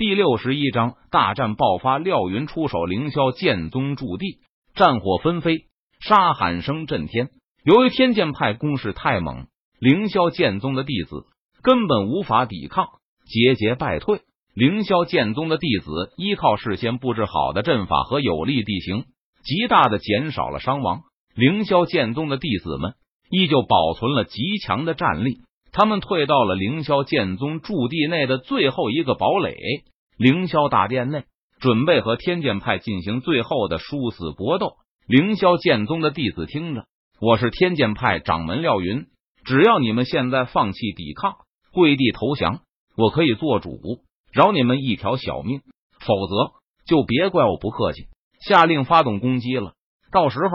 第六十一章大战爆发，廖云出手，凌霄剑宗驻地，战火纷飞，杀喊声震天。由于天剑派攻势太猛，凌霄剑宗的弟子根本无法抵抗，节节败退。凌霄剑宗的弟子依靠事先布置好的阵法和有利地形，极大的减少了伤亡。凌霄剑宗的弟子们依旧保存了极强的战力。他们退到了凌霄剑宗驻地内的最后一个堡垒——凌霄大殿内，准备和天剑派进行最后的殊死搏斗。凌霄剑宗的弟子听着，我是天剑派掌门廖云，只要你们现在放弃抵抗，跪地投降，我可以做主，饶你们一条小命；否则，就别怪我不客气。下令发动攻击了，到时候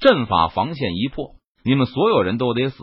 阵法防线一破，你们所有人都得死。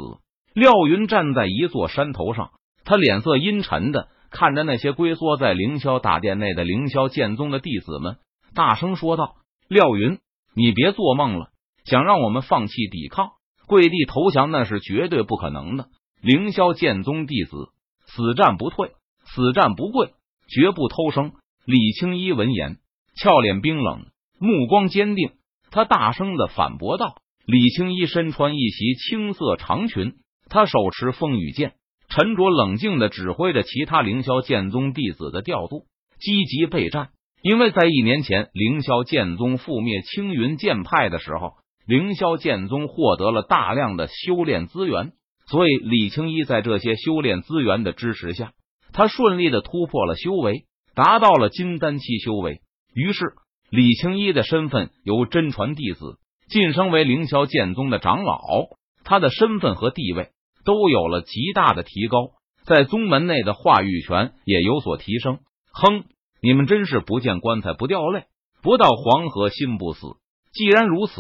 廖云站在一座山头上，他脸色阴沉的看着那些龟缩在凌霄大殿内的凌霄剑宗的弟子们，大声说道：“廖云，你别做梦了！想让我们放弃抵抗、跪地投降，那是绝对不可能的。凌霄剑宗弟子死战不退，死战不跪，绝不偷生。”李青衣闻言，俏脸冰冷，目光坚定，他大声的反驳道：“李青衣身穿一袭青色长裙。”他手持风雨剑，沉着冷静的指挥着其他凌霄剑宗弟子的调度，积极备战。因为在一年前凌霄剑宗覆灭青云剑派的时候，凌霄剑宗获得了大量的修炼资源，所以李青一在这些修炼资源的支持下，他顺利的突破了修为，达到了金丹期修为。于是，李青一的身份由真传弟子晋升为凌霄剑宗的长老，他的身份和地位。都有了极大的提高，在宗门内的话语权也有所提升。哼，你们真是不见棺材不掉泪，不到黄河心不死。既然如此，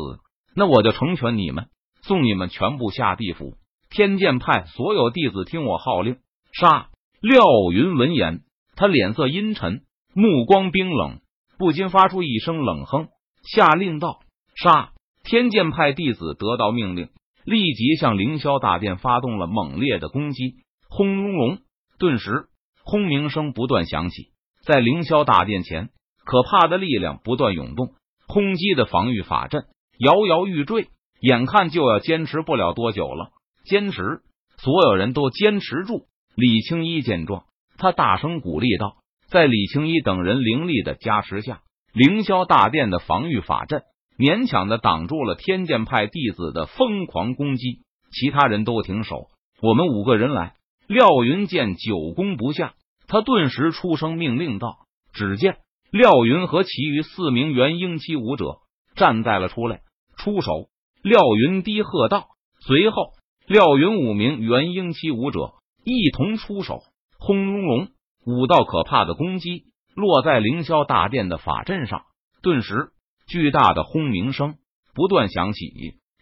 那我就成全你们，送你们全部下地府。天剑派所有弟子听我号令，杀！廖云闻言，他脸色阴沉，目光冰冷，不禁发出一声冷哼，下令道：“杀！”天剑派弟子得到命令。立即向凌霄大殿发动了猛烈的攻击，轰隆隆！顿时轰鸣声不断响起，在凌霄大殿前，可怕的力量不断涌动，轰击的防御法阵摇摇欲坠，眼看就要坚持不了多久了。坚持！所有人都坚持住！李青衣见状，他大声鼓励道：“在李青衣等人灵力的加持下，凌霄大殿的防御法阵。”勉强的挡住了天剑派弟子的疯狂攻击，其他人都停手。我们五个人来。廖云见久攻不下，他顿时出声命令道：“只见廖云和其余四名元婴期武者站在了出来，出手。”廖云低喝道。随后，廖云五名元婴期武者一同出手，轰隆隆，五道可怕的攻击落在凌霄大殿的法阵上，顿时。巨大的轰鸣声不断响起，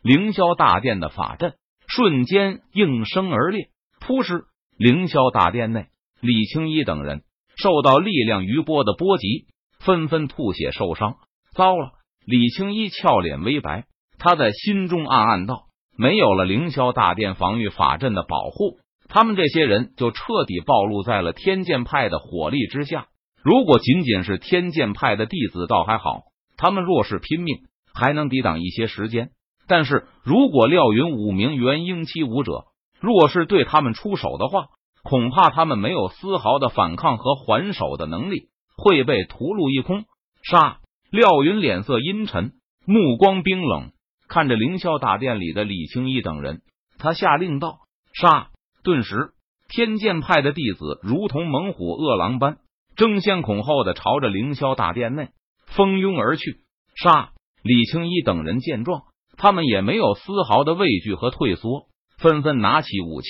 凌霄大殿的法阵瞬间应声而裂。扑哧！凌霄大殿内，李青衣等人受到力量余波的波及，纷纷吐血受伤。糟了！李青衣俏脸微白，他在心中暗暗道：没有了凌霄大殿防御法阵的保护，他们这些人就彻底暴露在了天剑派的火力之下。如果仅仅是天剑派的弟子，倒还好。他们若是拼命，还能抵挡一些时间；但是如果廖云五名元婴期武者若是对他们出手的话，恐怕他们没有丝毫的反抗和还手的能力，会被屠戮一空。杀！廖云脸色阴沉，目光冰冷，看着凌霄大殿里的李青衣等人，他下令道：“杀！”顿时，天剑派的弟子如同猛虎饿狼般争先恐后的朝着凌霄大殿内。蜂拥而去，杀！李青衣等人见状，他们也没有丝毫的畏惧和退缩，纷纷拿起武器，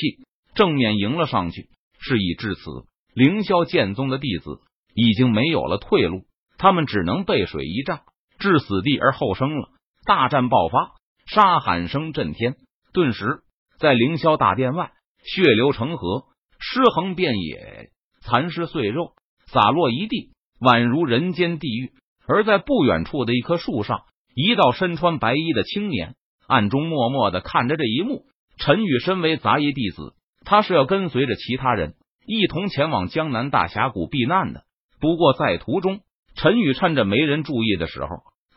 正面迎了上去。事已至此，凌霄剑宗的弟子已经没有了退路，他们只能背水一战，置死地而后生了。大战爆发，杀喊声震天，顿时在凌霄大殿外，血流成河，尸横遍野，残尸碎肉洒落一地，宛如人间地狱。而在不远处的一棵树上，一道身穿白衣的青年暗中默默的看着这一幕。陈宇身为杂役弟子，他是要跟随着其他人一同前往江南大峡谷避难的。不过在途中，陈宇趁着没人注意的时候，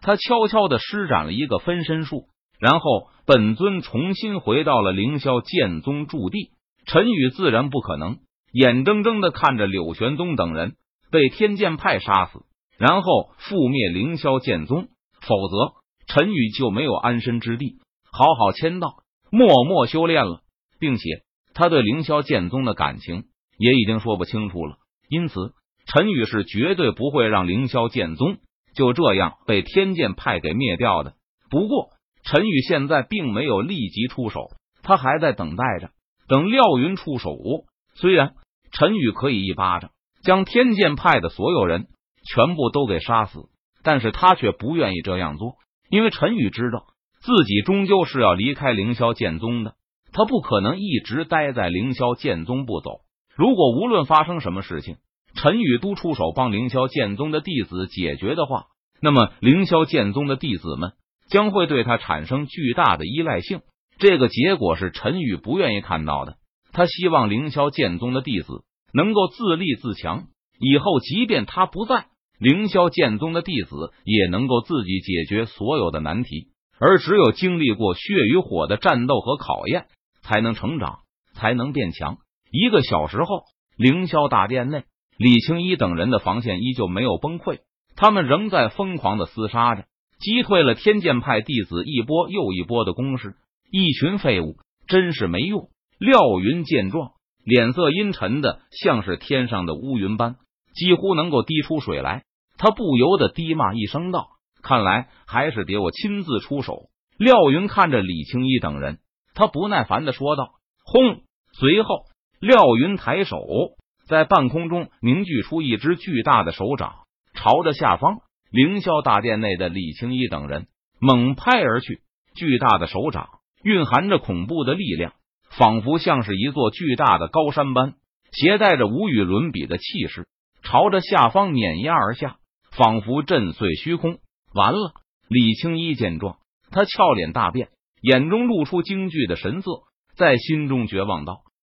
他悄悄的施展了一个分身术，然后本尊重新回到了凌霄剑宗驻地。陈宇自然不可能眼睁睁的看着柳玄宗等人被天剑派杀死，然后覆灭凌霄剑宗，否则陈宇就没有安身之地，好好签到，默默修炼了，并且他对凌霄剑宗的感情也已经说不清楚了。因此，陈宇是绝对不会让凌霄剑宗就这样被天剑派给灭掉的。不过，陈宇现在并没有立即出手，他还在等待着，等廖云出手。虽然陈宇可以一巴掌将天剑派的所有人全部都给杀死，但是他却不愿意这样做，因为陈宇知道自己终究是要离开凌霄剑宗的，他不可能一直待在凌霄剑宗不走。如果无论发生什么事情，陈宇都出手帮凌霄剑宗的弟子解决的话，那么凌霄剑宗的弟子们将会对他产生巨大的依赖性。这个结果是陈宇不愿意看到的。他希望凌霄剑宗的弟子能够自立自强，以后即便他不在，凌霄剑宗的弟子也能够自己解决所有的难题。而只有经历过血与火的战斗和考验，才能成长，才能变强。一个小时后，凌霄大殿内，李青一等人的防线依旧没有崩溃，他们仍在疯狂的厮杀着，击退了天剑派弟子一波又一波的攻势。一群废物，真是没用！廖云见状，脸色阴沉的像是天上的乌云般，几乎能够滴出水来。他不由得低骂一声道：“看来还是得我亲自出手。”廖云看着李青一等人，他不耐烦的说道：“轰！”随后。廖云抬手，在半空中凝聚出一只巨大的手掌，朝着下方凌霄大殿内的李青衣等人猛拍而去。巨大的手掌蕴含着恐怖的力量，仿佛像是一座巨大的高山般，携带着无与伦比的气势，朝着下方碾压而下，仿佛震碎虚空。完了！李青衣见状，他俏脸大变，眼中露出惊惧的神色，在心中绝望道。